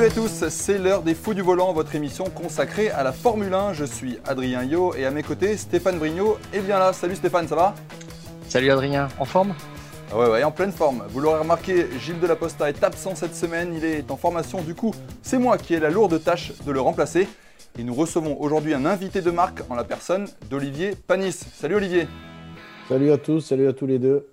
Salut à tous, c'est l'heure des fous du volant, votre émission consacrée à la Formule 1. Je suis Adrien Yo et à mes côtés Stéphane Brignot est bien là. Salut Stéphane, ça va? Salut Adrien, en forme? Ah Ouais, ouais, en pleine forme. Vous l'aurez remarqué, Gilles Delaposta est absent cette semaine, il est en formation. Du coup, c'est moi qui ai la lourde tâche de le remplacer. Et nous recevons aujourd'hui un invité de marque en la personne d'Olivier Panis. Salut Olivier Salut à tous, salut à tous les deux.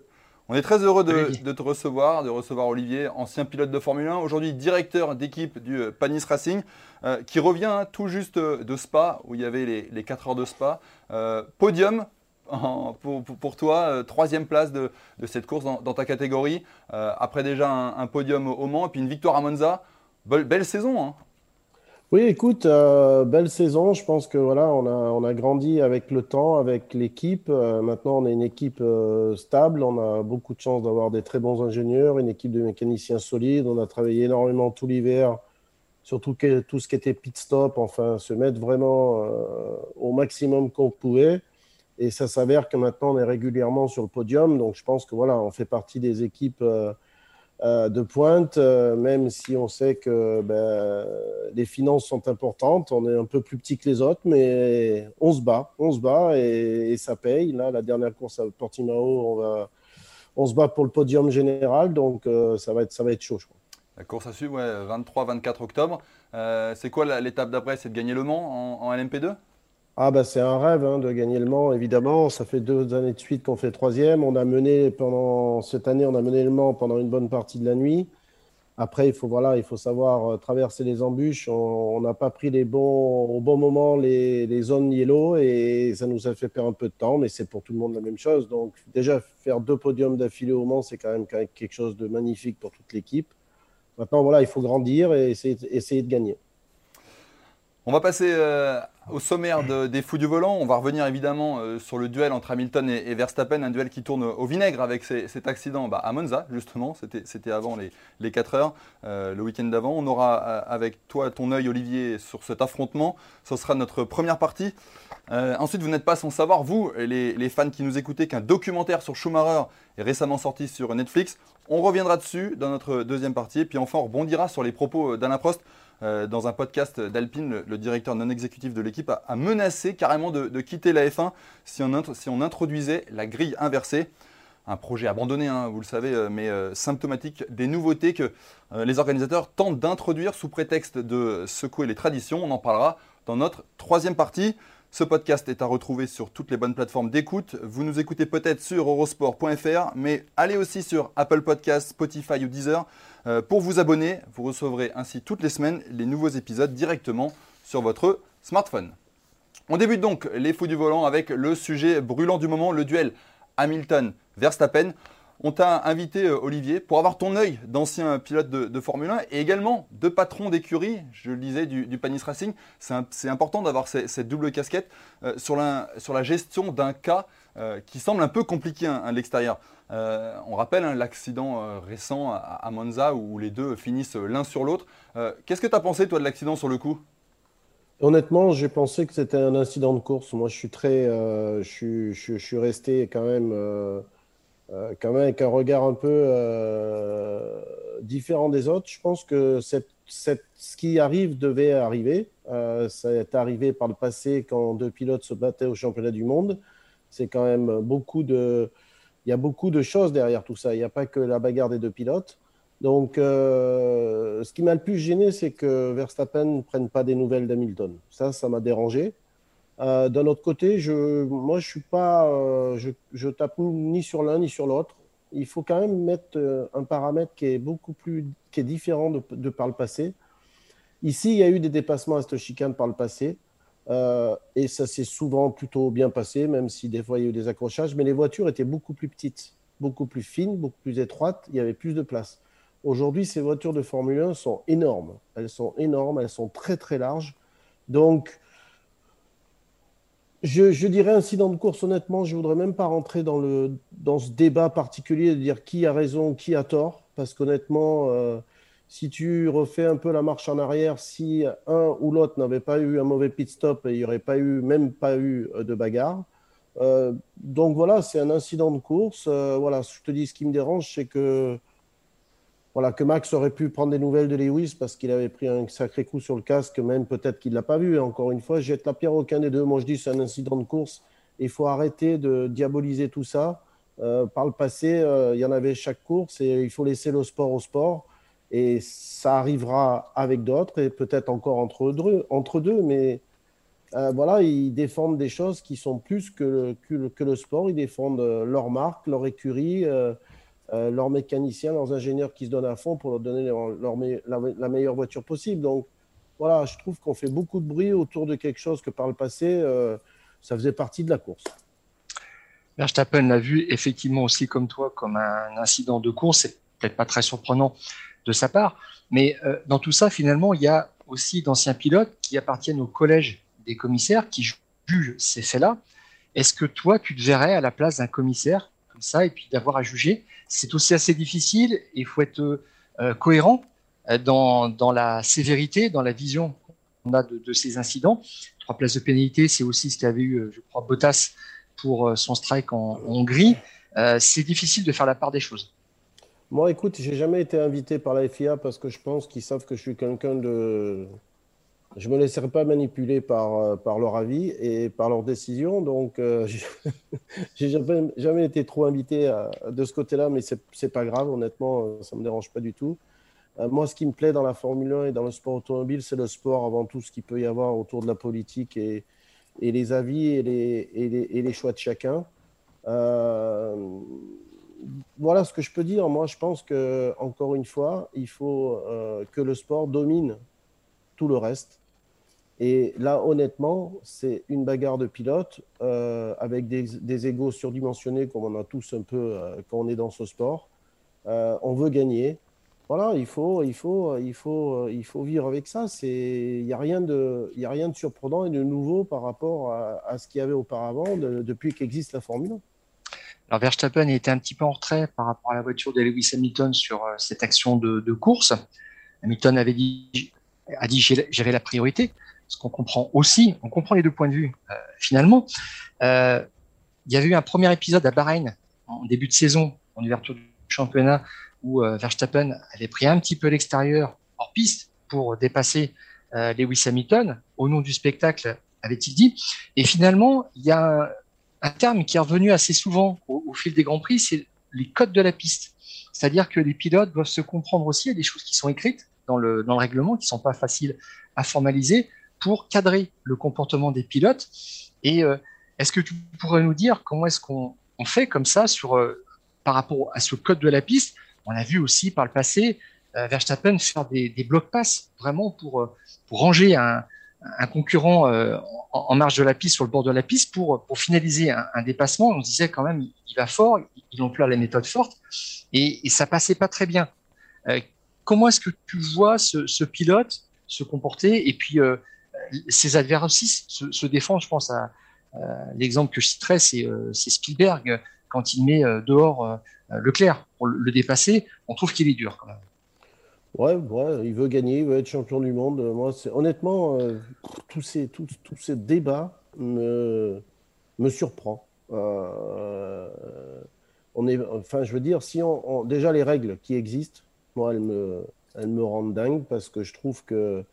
On est très heureux de, te recevoir, de recevoir Olivier, ancien pilote de Formule 1, aujourd'hui directeur d'équipe du euh, Panis Racing, euh, qui revient hein, tout juste euh, de Spa, où il y avait les, les 4 heures de Spa. Euh, podium en- pour, toi, euh, troisième place de, de cette course dans, dans ta catégorie, après déjà un, un podium au Mans, et puis une victoire à Monza. Belle, belle saison, hein. Oui, écoute, euh, belle saison. Je pense que voilà, on a, on a grandi avec le temps, avec l'équipe. Euh, maintenant, on est une équipe euh, stable. On a beaucoup de chance d'avoir des très bons ingénieurs, une équipe de mécaniciens solides. On a travaillé énormément tout l'hiver, surtout tout ce qui était pit stop, enfin, se mettre vraiment au maximum qu'on pouvait. Et ça s'avère que maintenant, on est régulièrement sur le podium. Donc, je pense que voilà, on fait partie des équipes. Euh, de pointe, euh, même si on sait que ben, les finances sont importantes. On est un peu plus petit que les autres, mais on se bat, on se bat et, ça paye. Là, la dernière course à Portimao, on, va, on se bat pour le podium général, donc euh, ça, va être, ça va être chaud, je crois. La course à suivre, ouais, 23-24 octobre. C'est quoi l'étape d'après? C'est de gagner le Mans en LMP2 Ah bah c'est un rêve hein, de gagner le Mans, évidemment. Ça fait deux années de suite qu'on fait troisième. On a mené pendant cette année, on a mené le Mans pendant une bonne partie de la nuit. Après, il faut voilà, il faut savoir euh, traverser les embûches. On n'a pas pris les bons, au bon moment les, zones yellow et ça nous a fait perdre un peu de temps, mais c'est pour tout le monde la même chose. Donc déjà faire deux podiums d'affilée au Mans, c'est quand même quelque chose de magnifique pour toute l'équipe. Maintenant voilà, il faut grandir et essayer de gagner. On va passer euh, au sommaire de- des fous du volant. On va revenir évidemment euh, sur le duel entre Hamilton et, Verstappen, un duel qui tourne au vinaigre avec cet accident bah, à Monza, justement. C'était avant les, les 4 heures, euh, le week-end d'avant. On aura avec toi ton œil, Olivier, sur cet affrontement. Ce sera notre première partie. Ensuite, vous n'êtes pas sans savoir, vous, les, les fans qui nous écoutez, qu'un documentaire sur Schumacher est récemment sorti sur Netflix. On reviendra dessus dans notre deuxième partie. Et puis enfin, on rebondira sur les propos d'Alain Prost. Euh, dans un podcast d'Alpine, le, directeur non exécutif de l'équipe a, menacé carrément de, quitter la F1 si on, introduisait la grille inversée. Un projet abandonné, hein, vous le savez, euh, mais euh, symptomatique des nouveautés que les organisateurs tentent d'introduire sous prétexte de secouer les traditions. On en parlera dans notre troisième partie. Ce podcast est à retrouver sur toutes les bonnes plateformes d'écoute. Vous nous écoutez peut-être sur eurosport.fr, mais allez aussi sur Apple Podcasts, Spotify ou Deezer. Euh, pour vous abonner, vous recevrez ainsi toutes les semaines les nouveaux épisodes directement sur votre smartphone. On débute donc les fous du volant avec le sujet brûlant du moment, le duel Hamilton-Verstappen. On t'a invité, euh, Olivier, pour avoir ton œil d'ancien pilote de, Formule 1 et également de patron d'écurie, je le disais, du, Panis Racing. C'est important d'avoir cette double casquette euh, sur la gestion d'un cas euh, qui semble un peu compliqué hein, à l'extérieur. Euh, on rappelle hein, l'accident euh, récent à, Monza où les deux finissent l'un sur l'autre. Qu'est-ce que tu as pensé, toi, de l'accident sur le coup? Honnêtement, j'ai pensé que c'était un incident de course. Moi, je suis très, je suis, resté quand même, quand même avec un regard un peu différent des autres. Je pense que ce qui arrive devait arriver. Ça est arrivé par le passé quand deux pilotes se battaient au championnat du monde. C'est quand même beaucoup de, il y a beaucoup de choses derrière tout ça. Il n'y a pas que la bagarre des deux pilotes. Donc, euh, ce qui m'a le plus gêné, c'est que Verstappen ne prenne pas des nouvelles d'Hamilton. Ça, ça m'a dérangé. Euh, D'un autre côté, je, moi, je suis pas, euh, je, je tape ni sur l'un ni sur l'autre. Il faut quand même mettre un paramètre qui est beaucoup plus, qui est différent de, de par le passé. Ici, il y a eu des dépassements à cette chicane par le passé. Et ça s'est souvent plutôt bien passé, même si des fois il y a eu des accrochages. Mais les voitures étaient beaucoup plus petites, beaucoup plus fines, beaucoup plus étroites. Il y avait plus de place. Aujourd'hui, ces voitures de Formule 1 sont énormes. Elles sont énormes, elles sont très très larges. Donc, je, dirais incident de course, honnêtement, je ne voudrais même pas rentrer dans, le, dans ce débat particulier de dire qui a raison, qui a tort, parce qu'honnêtement, euh, si tu refais un peu la marche en arrière, si un ou l'autre n'avait pas eu un mauvais pit stop, il n'y aurait pas eu, même pas eu euh, de bagarre. Euh, donc voilà, c'est un incident de course. voilà, je te dis, ce qui me dérange, c'est que voilà, que Max aurait pu prendre des nouvelles de Lewis parce qu'il avait pris un sacré coup sur le casque, même peut-être qu'il l'a pas vu. Encore une fois, jette la pierre aucun des deux. Moi, je dis c'est un incident de course. Il faut arrêter de diaboliser tout ça. Euh, par le passé, euh, il y en avait chaque course et il faut laisser le sport au sport. Et ça arrivera avec d'autres et peut-être encore entre deux. Entre deux mais euh, voilà, ils défendent des choses qui sont plus que le, que le, sport. Ils défendent leur marque, leur écurie. Euh, leurs mécaniciens, leurs ingénieurs qui se donnent à fond pour leur donner la, meilleure voiture possible. Donc voilà, je trouve qu'on fait beaucoup de bruit autour de quelque chose que par le passé, euh, ça faisait partie de la course. Verstappen l'a vu effectivement aussi comme toi comme un incident de course. C'est peut-être pas très surprenant de sa part, mais euh, dans tout ça, finalement, il y a aussi d'anciens pilotes qui appartiennent au collège des commissaires qui jugent ces faits-là. Est-ce que toi, tu te verrais à la place d'un commissaire comme ça et puis d'avoir à juger? C'est aussi assez difficile et il faut être euh, cohérent euh, dans, dans, la sévérité, dans la vision qu'on a de, ces incidents. Trois places de pénalité, c'est aussi ce qu'avait eu, je crois, Bottas pour son strike en, Hongrie. C'est difficile de faire la part des choses. Moi, écoute, j'ai jamais été invité par la FIA parce que je pense qu'ils savent que je suis quelqu'un de je me laisserai pas manipuler par, euh, par leur avis et par leurs décisions. Donc, euh, j'ai jamais, jamais, été trop invité de ce côté-là, mais c'est pas grave, honnêtement, euh, ça me dérange pas du tout. moi, ce qui me plaît dans la Formule 1 et dans le sport automobile, c'est le sport avant tout, ce qu'il peut y avoir autour de la politique et, et les avis et les, et les, choix de chacun. Voilà ce que je peux dire. Moi, je pense que encore une fois, il faut que le sport domine tout le reste. Et là, honnêtement, c'est une bagarre de pilotes euh, avec des, des, égos surdimensionnés, comme on a tous un peu euh, quand on est dans ce sport. Euh, on veut gagner. Voilà, il faut, il faut, il faut, il faut vivre avec ça. Il n'y a, rien de, a rien de surprenant et de nouveau par rapport à, ce qu'il y avait auparavant depuis qu'existe la Formule 1. Alors Verstappen était un petit peu en retrait par rapport à la voiture de Lewis Hamilton sur cette action de, de course. Hamilton avait dit, a dit j'avais la priorité ce qu'on comprend aussi, on comprend les deux points de vue euh, finalement. Euh, il y avait eu un premier épisode à Bahreïn en début de saison, en ouverture du championnat, où euh, Verstappen avait pris un petit peu l'extérieur hors piste pour dépasser Lewis Hamilton au nom du spectacle, avait-il dit. Et finalement, il y a un, terme qui est revenu assez souvent au, fil des grands prix, c'est les codes de la piste. C'est-à-dire que les pilotes doivent se comprendre aussi. Il y a des choses qui sont écrites dans le, règlement qui sont pas faciles à formaliser pour cadrer le comportement des pilotes. Et euh, est-ce que tu pourrais nous dire comment est-ce qu'on fait comme ça sur, euh, par rapport à ce code de la piste? On a vu aussi par le passé euh, Verstappen faire des, des blocs passes vraiment pour, pour ranger un, un concurrent en, marge de la piste, sur le bord de la piste, pour, pour finaliser un, un dépassement. On disait quand même, il va fort, il emploie la méthode forte, et, et ça passait pas très bien. comment est-ce que tu vois ce, ce, pilote se comporter Et puis, ses adversaires aussi se, défendent? Je pense à, l'exemple que je citerai, euh, c'est Spielberg quand il met euh, dehors euh, Leclerc pour le, dépasser. On trouve qu'il est dur quand même. Ouais, ouais, il veut gagner, il veut être champion du monde. Moi, honnêtement, tous ces, tous, ces débats me, me surprend. on est, enfin, je veux dire, si on, déjà les règles qui existent, moi, elles me, elles me rendent dingue parce que je trouve que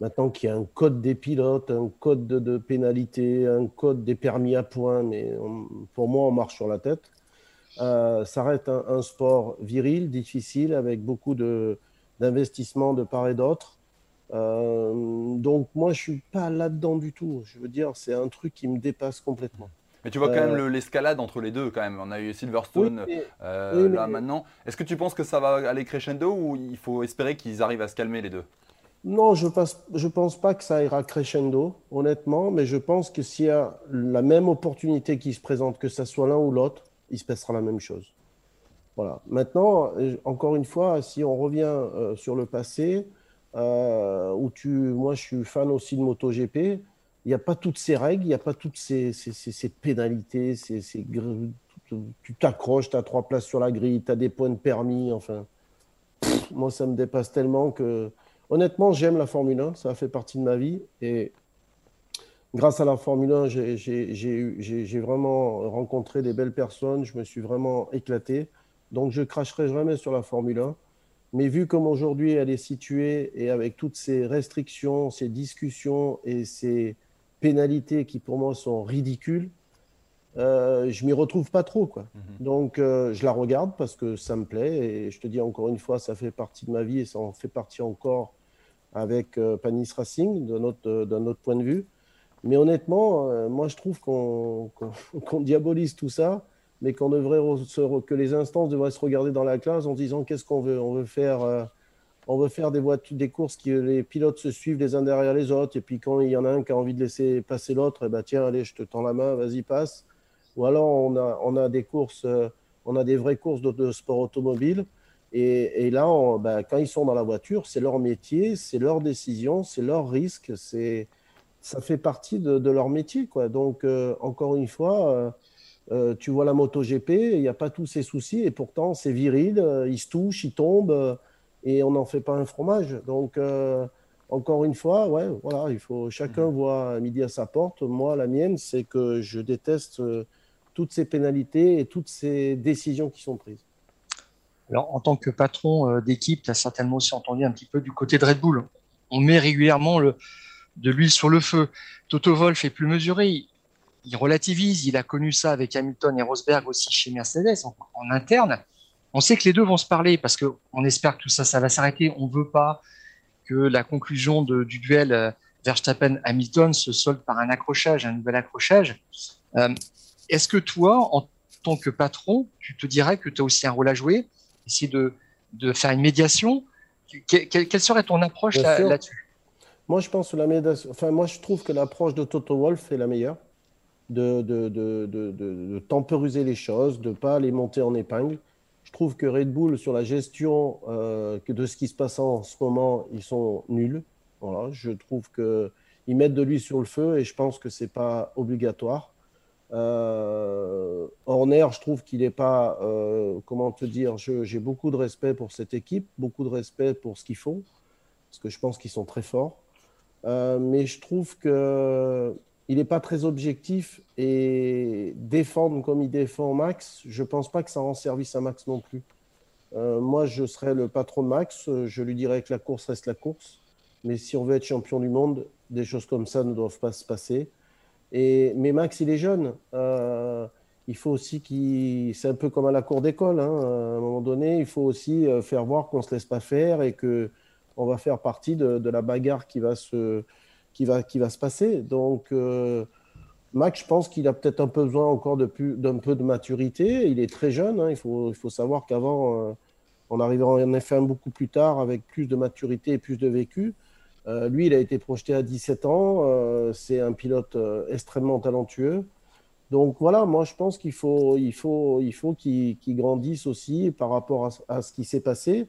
Maintenant qu'il y a un code des pilotes, un code de, pénalité, un code des permis à points, mais pour moi, on marche sur la tête. Euh, ça reste un, sport viril, difficile, avec beaucoup d'investissements de, part et d'autre. Euh, donc moi, je suis pas là-dedans du tout. Je veux dire, c'est un truc qui me dépasse complètement. Mais tu vois quand même euh, l'escalade entre les deux quand même. On a eu Silverstone là maintenant. Est-ce que tu penses que ça va aller crescendo ou il faut espérer qu'ils arrivent à se calmer les deux? Non, je ne pense pas que ça ira crescendo, honnêtement, mais je pense que s'il y a la même opportunité qui se présente, que ce soit l'un ou l'autre, il se passera la même chose. Voilà. Maintenant, encore une fois, si on revient euh, sur le passé, euh, où tu, moi je suis fan aussi de MotoGP, il n'y a pas toutes ces règles, il n'y a pas toutes ces, ces, pénalités, ces, tu t'accroches, tu as trois places sur la grille, tu as des points de permis, enfin. moi, ça me dépasse tellement que Honnêtement, j'aime la Formule 1, ça fait partie de ma vie. Et grâce à la Formule 1, j'ai vraiment rencontré des belles personnes, je me suis vraiment éclaté. Donc, je cracherai jamais sur la Formule 1. Mais vu comme aujourd'hui elle est située et avec toutes ces restrictions, ces discussions et ces pénalités qui pour moi sont ridicules, euh, je m'y retrouve pas trop. Quoi. Mhm. Donc, euh, je la regarde parce que ça me plaît. Et je te dis encore une fois, ça fait partie de ma vie et ça en fait partie encore avec euh, Panis Racing d'un autre, autre, point de vue. Mais honnêtement, moi, je trouve qu'on diabolise tout ça, mais qu'on devrait que les instances devraient se regarder dans la classe en disant qu'est-ce qu'on veut. On veut faire. on veut faire des, voitures, des courses qui les pilotes se suivent les uns derrière les autres, et puis quand il y en a un qui a envie de laisser passer l'autre, eh ben tiens, allez, je te tends la main, vas-y, passe. Ou alors on a, on a des courses, euh, on a des vraies courses de, sport automobile. Et, et là, ben, quand ils sont dans la voiture, c'est leur métier, c'est leur décision, c'est leur risque, ça fait partie de, de, leur métier. Quoi. Donc, euh, encore une fois, euh, tu vois la MotoGP, il n'y a pas tous ces soucis, et pourtant, c'est viril, ils se touchent, ils tombent, et on n'en fait pas un fromage. Donc, encore une fois, ouais, voilà, il faut chacun mmh. voit midi à sa porte. Moi, la mienne, c'est que je déteste toutes ces pénalités et toutes ces décisions qui sont prises. Alors, en tant que patron euh, d'équipe, tu as certainement aussi entendu un petit peu du côté de Red Bull. On met régulièrement le, de l'huile sur le feu. Toto Wolff est plus mesuré. Il, relativise. Il a connu ça avec Hamilton et Rosberg aussi chez Mercedes en, interne. On sait que les deux vont se parler parce qu'on espère que tout ça, ça va s'arrêter. On ne veut pas que la conclusion du duel euh, Verstappen-Hamilton se solde par un accrochage, un nouvel accrochage. Euh, est-ce que toi, en tant que patron, tu te dirais que tu as aussi un rôle à jouer, essayer de, de faire une médiation? Quelle, serait ton approche là-dessus? Moi, je pense que la médiation, enfin, moi, je trouve que l'approche de Toto Wolff est la meilleure, de, de, temporiser les choses, de ne pas les monter en épingle. Je trouve que Red Bull, sur la gestion euh, de ce qui se passe en ce moment, ils sont nuls. Voilà, je trouve qu'ils mettent de l'huile sur le feu et je pense que ce n'est pas obligatoire. Euh, Horner, je trouve qu'il n'est pas, euh, comment te dire, j'ai beaucoup de respect pour cette équipe, beaucoup de respect pour ce qu'ils font, parce que je pense qu'ils sont très forts. Mais je trouve qu'il n'est pas très objectif et défendre comme il défend Max, je ne pense pas que ça rend service à Max non plus. Euh, moi, je serais le patron de Max, je lui dirais que la course reste la course. Mais si on veut être champion du monde, des choses comme ça ne doivent pas se passer mais Max, il est jeune. Euh, il faut aussi qu'il. C'est un peu comme à la cour d'école. Hein. À un moment donné, il faut aussi euh, faire voir qu'on ne se laisse pas faire et que on va faire partie de, la bagarre qui va se, qui va, qui va se passer. Donc, euh, Max, je pense qu'il a peut-être un peu besoin encore d'un peu de maturité. Il est très jeune. Hein. Il, faut, il faut savoir qu'avant, on arrivait en F1 beaucoup plus tard avec plus de maturité et plus de vécu. Euh, lui, il a été projeté à 17 ans. Euh, c'est un pilote euh, extrêmement talentueux. Donc voilà, moi je pense qu'il faut, il faut, il faut qu'il grandisse aussi par rapport à, ce qui s'est passé.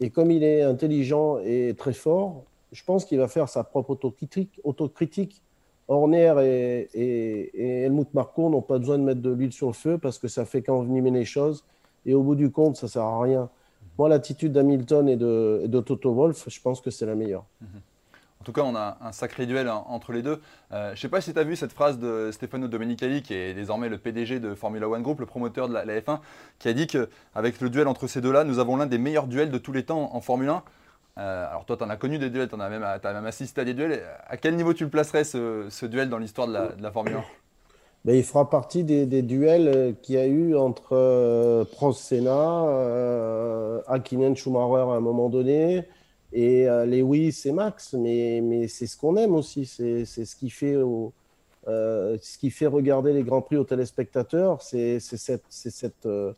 Et comme il est intelligent et très fort, je pense qu'il va faire sa propre autocritique. Horner et, et, Helmut Marko n'ont pas besoin de mettre de l'huile sur le feu parce que ça fait qu'envenimer les choses. Et au bout du compte, ça ne sert à rien. Moi, l'attitude d'Hamilton et de, de, Toto Wolff, je pense que c'est la meilleure. En tout cas, on a un sacré duel entre les deux. Euh, je ne sais pas si tu as vu cette phrase de Stefano Domenicali, qui est désormais le PDG de Formula One Group, le promoteur de la, F1, qui a dit qu'avec le duel entre ces deux-là, nous avons l'un des meilleurs duels de tous les temps en Formule 1. Euh, alors toi, tu en as connu des duels, tu as, même assisté à des duels. À quel niveau tu le placerais, ce, duel, dans l'histoire de, la, Formule 1 ben, il fera partie des, duels euh, qu'il y a eu entre Prost Senna, euh, Akinen Schumacher à un moment donné, et euh, Lewis et Max, mais, c'est ce qu'on aime aussi, c'est ce qui fait euh, regarder les grands prix aux téléspectateurs, c'est cette, euh,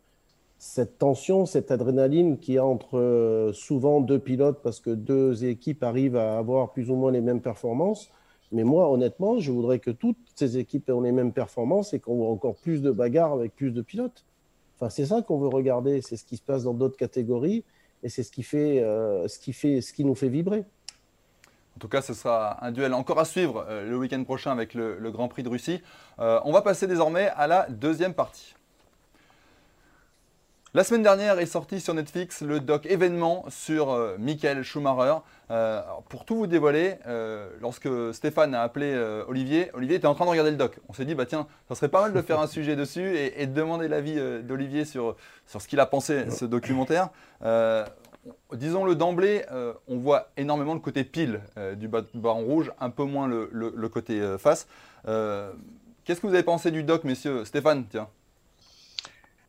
cette tension, cette adrénaline qui a entre euh, souvent deux pilotes parce que deux équipes arrivent à avoir plus ou moins les mêmes performances. Mais moi, honnêtement, je voudrais que toutes ces équipes aient les mêmes performances et qu'on voit encore plus de bagarres avec plus de pilotes. Enfin, c'est ça qu'on veut regarder. C'est ce qui se passe dans d'autres catégories et c'est ce qui fait, euh, ce qui fait, ce qui nous fait vibrer. En tout cas, ce sera un duel encore à suivre euh, le week-end prochain avec le, Grand Prix de Russie. on va passer désormais à la deuxième partie. La semaine dernière est sorti sur Netflix le doc événement sur euh, Michael Schumacher. Euh, pour tout vous dévoiler, euh, lorsque Stéphane a appelé Olivier, Olivier était en train de regarder le doc. On s'est dit, bah tiens, ça serait pas mal de faire un sujet dessus et, de demander l'avis d'Olivier sur, ce qu'il a pensé de ce documentaire. Disons-le d'emblée, on voit énormément le côté pile du baron rouge, un peu moins le, le côté face. Qu'est-ce que vous avez pensé du doc, messieurs? Stéphane, tiens.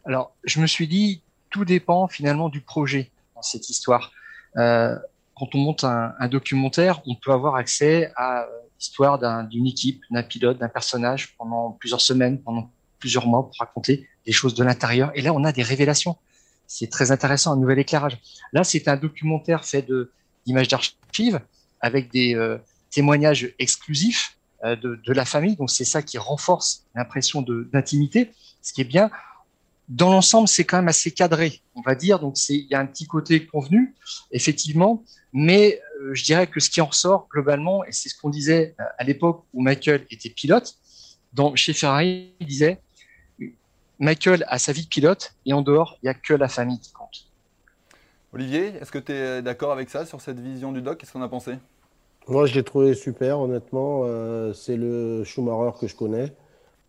Alors, je me suis dit, tout dépend finalement du projet dans cette histoire. Euh, quand on monte un, documentaire, on peut avoir accès à l'histoire d'une équipe, d'un pilote, d'un personnage pendant plusieurs semaines, pendant plusieurs mois pour raconter des choses de l'intérieur. Et là, on a des révélations. C'est très intéressant, un nouvel éclairage. Là, c'est un documentaire fait d'images d'archives avec des euh, témoignages exclusifs euh, de, de, la famille. Donc, c'est ça qui renforce l'impression d'intimité. Ce qui est bien, dans l'ensemble, c'est quand même assez cadré, on va dire. Donc, il y a un petit côté convenu, effectivement, mais euh, je dirais que ce qui en ressort globalement, et c'est ce qu'on disait euh, à l'époque où Michael était pilote, dans, chez Ferrari, il disait Michael a sa vie de pilote et en dehors, il n'y a que la famille qui compte. Olivier, est-ce que tu es d'accord avec ça, sur cette vision du doc? Qu'est-ce qu'on a pensé? Moi, je l'ai trouvé super, honnêtement. Euh, c'est le Schumacher que je connais.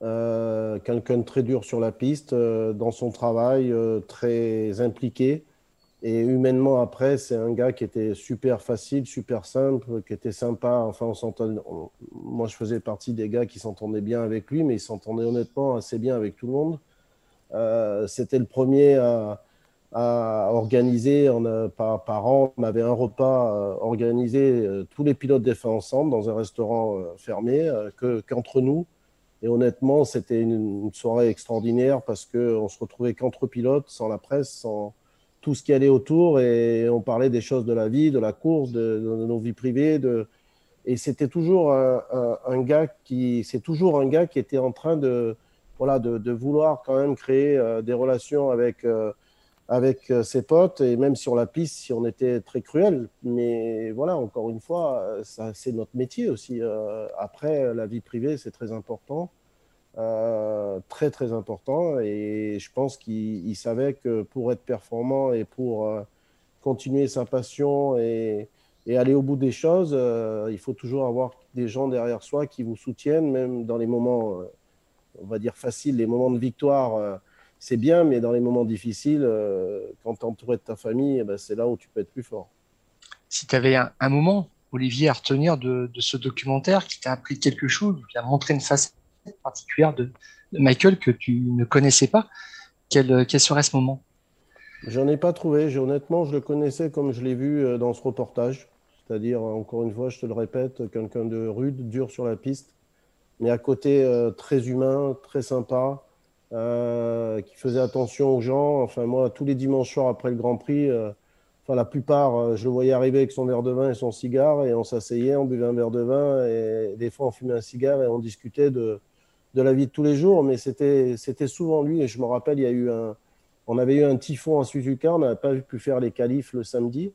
Euh, quelqu'un de très dur sur la piste, euh, dans son travail, euh, très impliqué. Et humainement, après, c'est un gars qui était super facile, super simple, qui était sympa. Enfin, on moi, je faisais partie des gars qui s'entendaient bien avec lui, mais il s'entendait honnêtement assez bien avec tout le monde. C'était le premier à, organiser, par, an, on avait un repas organisé, tous les pilotes des ensemble dans un restaurant fermé, qu'entre nous. Et honnêtement, c'était une, soirée extraordinaire parce qu'on se retrouvait qu'entre pilotes, sans la presse, sans tout ce qui allait autour. Et on parlait des choses de la vie, de la course, de, nos vies privées. De... Et c'était toujours un, gars qui, c'est toujours un gars qui était en train de, voilà, de, vouloir quand même créer euh, des relations avec, euh, avec euh, ses potes. Et même sur la piste, si on était très cruel. Mais voilà, encore une fois, c'est notre métier aussi. après, la vie privée, c'est très important. Euh, très très important et je pense qu'il savait que pour être performant et pour euh, continuer sa passion et, aller au bout des choses, euh, il faut toujours avoir des gens derrière soi qui vous soutiennent, même dans les moments, on va dire faciles, les moments de victoire. C'est bien, mais dans les moments difficiles, quand tu es entouré de ta famille, eh ben, c'est là où tu peux être plus fort. Si tu avais un, moment, Olivier, à retenir de, de ce documentaire qui t'a appris quelque chose, qui a montré une facette particulière de, Michael que tu ne connaissais pas. Quel, quel serait ce moment? J'en ai pas trouvé. Honnêtement, je le connaissais comme je l'ai vu euh, dans ce reportage. C'est-à-dire, encore une fois, je te le répète, quelqu'un de rude, dur sur la piste, mais à côté euh, très humain, très sympa, euh, qui faisait attention aux gens. Enfin, moi, tous les dimanches soirs après le Grand Prix, enfin, la plupart, je le voyais arriver avec son verre de vin et son cigare, et on s'asseyait, on buvait un verre de vin, et des fois, on fumait un cigare et on discutait de, de la vie de tous les jours, mais c'était souvent lui. Et je me rappelle, il y a eu un, on avait eu un typhon à Suzuka, on n'avait pas pu faire les qualifs le samedi.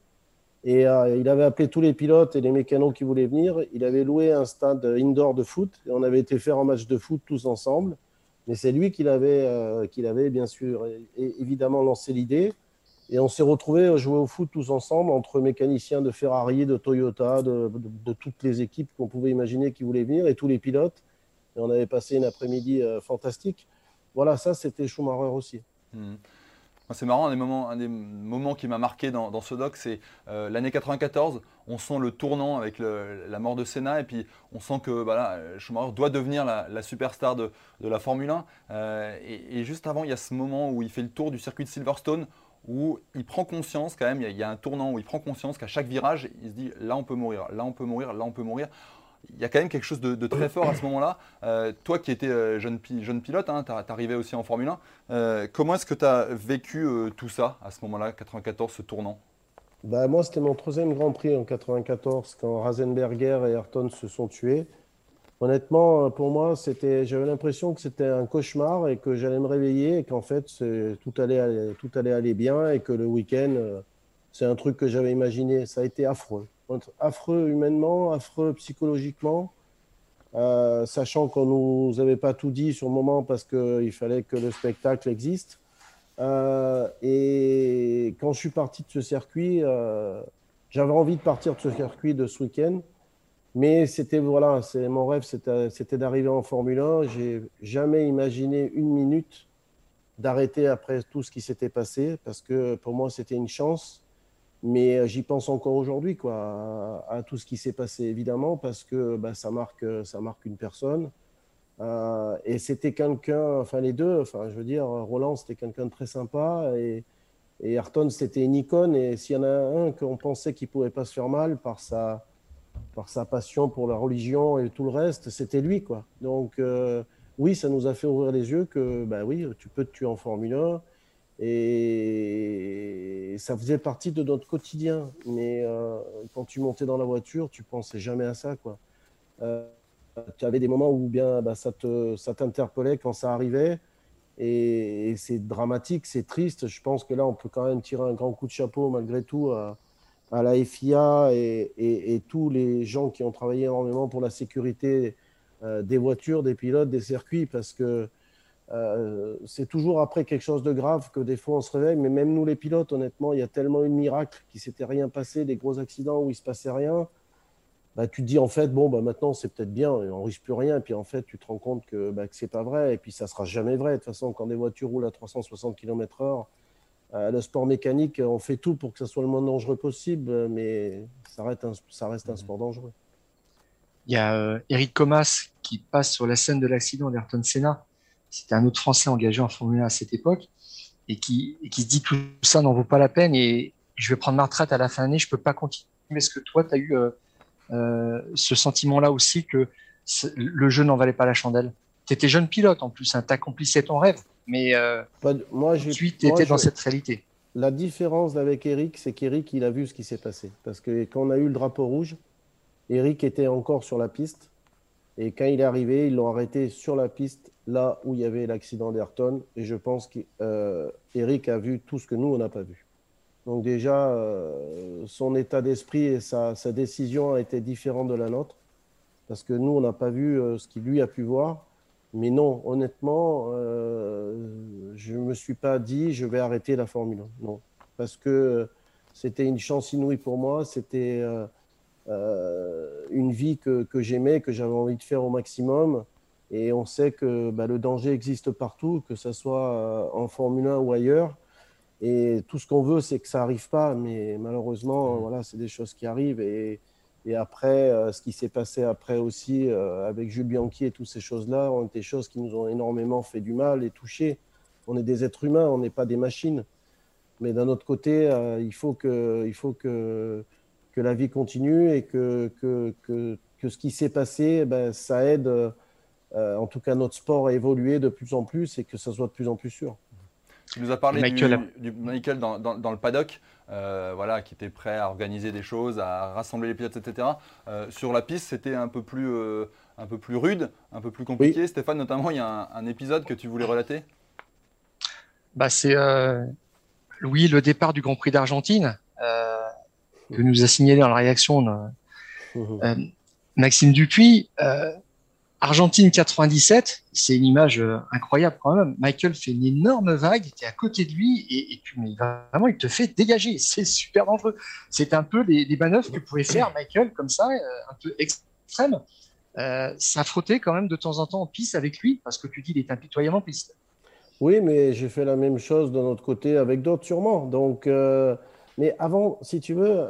Et euh, il avait appelé tous les pilotes et les mécanos qui voulaient venir. Il avait loué un stade indoor de foot et on avait été faire un match de foot tous ensemble. Mais c'est lui qui l'avait, euh, avait bien sûr évidemment lancé l'idée. Et on s'est retrouvés jouer au foot tous ensemble entre mécaniciens de Ferrari, de Toyota, de toutes les équipes qu'on pouvait imaginer qui voulaient venir et tous les pilotes et on avait passé une après-midi euh, fantastique. Voilà, ça, c'était Schumacher aussi. Hmm. C'est marrant, un des moments, qui m'a marqué dans, ce doc, c'est euh, l'année 94. On sent le tournant avec la mort de Senna, et puis on sent que voilà, Schumacher doit devenir la, superstar de, la Formule 1. Euh, et, juste avant, il y a ce moment où il fait le tour du circuit de Silverstone, où il prend conscience quand même, il y a un tournant où il prend conscience qu'à chaque virage, il se dit là on peut mourir, là on peut mourir, là on peut mourir il y a quand même quelque chose de, très fort à ce moment-là. toi qui étais jeune, jeune pilote, hein, tu arrivé aussi en Formule 1, comment est-ce que tu as vécu tout ça à ce moment-là, 94, ce tournant? Bah, Moi, c'était mon troisième Grand Prix en 94, quand Rasenberger et Ayrton se sont tués. Honnêtement, pour moi, j'avais l'impression que c'était un cauchemar et que j'allais me réveiller et qu'en fait, tout allait, tout allait aller bien et que le week-end, c'est un truc que j'avais imaginé. Ça a été affreux. Affreux humainement, affreux psychologiquement. Euh, sachant qu'on ne nous avait pas tout dit sur le moment parce qu'il fallait que le spectacle existe. Euh, et quand je suis parti de ce circuit, euh, j'avais envie de partir de ce circuit de ce week-end. Mais c'était voilà, c'est mon rêve, c'était d'arriver en Formule 1. J'ai jamais imaginé une minute d'arrêter après tout ce qui s'était passé parce que pour moi c'était une chance. Mais euh, j'y pense encore aujourd'hui, quoi, à, tout ce qui s'est passé, évidemment, parce que bah, ça, marque, ça marque une personne. Euh, et c'était quelqu'un, enfin les deux, enfin je veux dire, Roland c'était quelqu'un de très sympa et, et Ayrton c'était une icône. Et s'il y en a un qu'on pensait qu'il pouvait pas se faire mal par sa, par sa passion pour la religion et tout le reste, c'était lui, quoi. Donc euh, oui, ça nous a fait ouvrir les yeux que, bah oui, tu peux te tuer en Formule 1 et ça faisait partie de notre quotidien. Mais euh, quand tu montais dans la voiture, tu pensais jamais à ça, quoi. Euh, tu avais des moments où bien bah, ça t'interpellait ça quand ça arrivait. Et, c'est dramatique, c'est triste. Je pense que là, on peut quand même tirer un grand coup de chapeau malgré tout à, la FIA et, et, tous les gens qui ont travaillé énormément pour la sécurité euh, des voitures, des pilotes, des circuits, parce que euh, c'est toujours après quelque chose de grave que des fois on se réveille, mais même nous les pilotes, honnêtement, il y a tellement eu de miracles qui s'était rien passé, des gros accidents où il se passait rien. Bah, tu te dis en fait, bon, bah, maintenant c'est peut-être bien, on risque plus rien. Et puis en fait, tu te rends compte que, bah, que c'est pas vrai. Et puis ça sera jamais vrai. De toute façon, quand des voitures roulent à 360 km/h, euh, le sport mécanique, on fait tout pour que ça soit le moins dangereux possible, mais ça reste un, ça reste un mhm. sport dangereux. Il y a euh, Eric Comas qui passe sur la scène de l'accident d'Ayrton Senna. C'était un autre Français engagé en Formule 1 à cette époque et qui, qui se dit tout ça n'en vaut pas la peine et je vais prendre ma retraite à la fin de l'année, je peux pas continuer. Est-ce que toi, tu as eu euh, euh, ce sentiment-là aussi que le jeu n'en valait pas la chandelle? Tu étais jeune pilote en plus, hein, tu accomplissais ton rêve, mais euh, moi, ensuite tu étais dans cette réalité. La différence avec Eric, c'est qu'Eric, il a vu ce qui s'est passé. Parce que quand on a eu le drapeau rouge, Eric était encore sur la piste. Et quand il est arrivé, ils l'ont arrêté sur la piste, là où il y avait l'accident d'Ayrton. Et je pense qu'Eric a vu tout ce que nous, on n'a pas vu. Donc déjà, euh, son état d'esprit et sa, décision a été différente de la nôtre, parce que nous, on n'a pas vu euh, ce qu'il lui a pu voir. Mais non, honnêtement, euh, je ne me suis pas dit, je vais arrêter la Formule 1. Non, parce que c'était une chance inouïe pour moi, c'était une vie que, j'aimais, que j'avais envie de faire au maximum. Et on sait que bah, le danger existe partout, que ce soit en Formule 1 ou ailleurs. Et tout ce qu'on veut, c'est que ça n'arrive pas, mais malheureusement, mmh. voilà, c'est des choses qui arrivent. Et, et après, euh, ce qui s'est passé après aussi euh, avec Jules Bianchi et toutes ces choses-là ont été choses qui nous ont énormément fait du mal et touché. On est des êtres humains, on n'est pas des machines. Mais d'un autre côté, euh, il faut, que, il faut que, que la vie continue et que, que, que, que ce qui s'est passé, ben, ça aide en tout cas notre sport à évoluer de plus en plus et que ça soit de plus en plus sûr. Tu nous as parlé Michael, du, Michael dans, dans, le paddock, euh, voilà, qui était prêt à organiser des choses, à rassembler les pilotes, etc. Euh, sur la piste, c'était un, peu plus, euh, un peu plus rude, un peu plus compliqué. Stéphane, notamment, il y a un, épisode que tu voulais relater? Bah, C'est oui, le départ du Grand Prix d'Argentine, que nous a signalé dans la réaction Maxime Dupuis. Argentine 97, c'est une image euh, incroyable quand même. Michael fait une énorme vague, tu es à côté de lui et, puis mais vraiment il te fait dégager. C'est super dangereux. C'est un peu les, les manœuvres que pouvait faire Michael comme ça, euh, un peu extrême. Euh, ça frottait quand même de temps en temps en piste avec lui parce que tu dis il est impitoyable en piste. Oui, mais j'ai fait la même chose de notre côté avec d'autres sûrement. Donc, mais avant, si tu veux,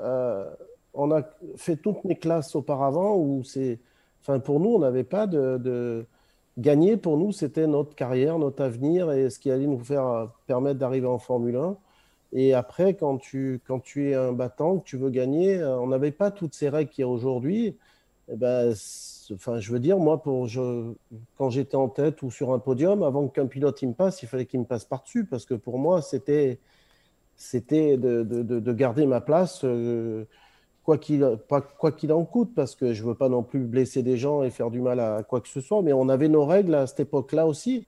on a fait toutes mes classes auparavant où c'est Enfin, pour nous, on n'avait pas de, Gagner, pour nous, c'était notre carrière, notre avenir et ce qui allait nous faire euh, permettre d'arriver en Formule 1. Et après, quand tu, quand tu es un battant, que tu veux gagner, euh, on n'avait pas toutes ces règles qu'il y a aujourd'hui. eh ben, enfin, je veux dire, moi, quand j'étais en tête ou sur un podium, avant qu'un pilote il me passe, il fallait qu'il me passe par-dessus, parce que pour moi, c'était, de, de, garder ma place, euh, quoi qu'il, quoi en coûte, parce que je veux pas non plus blesser des gens et faire du mal à quoi que ce soit. Mais on avait nos règles à cette époque-là aussi,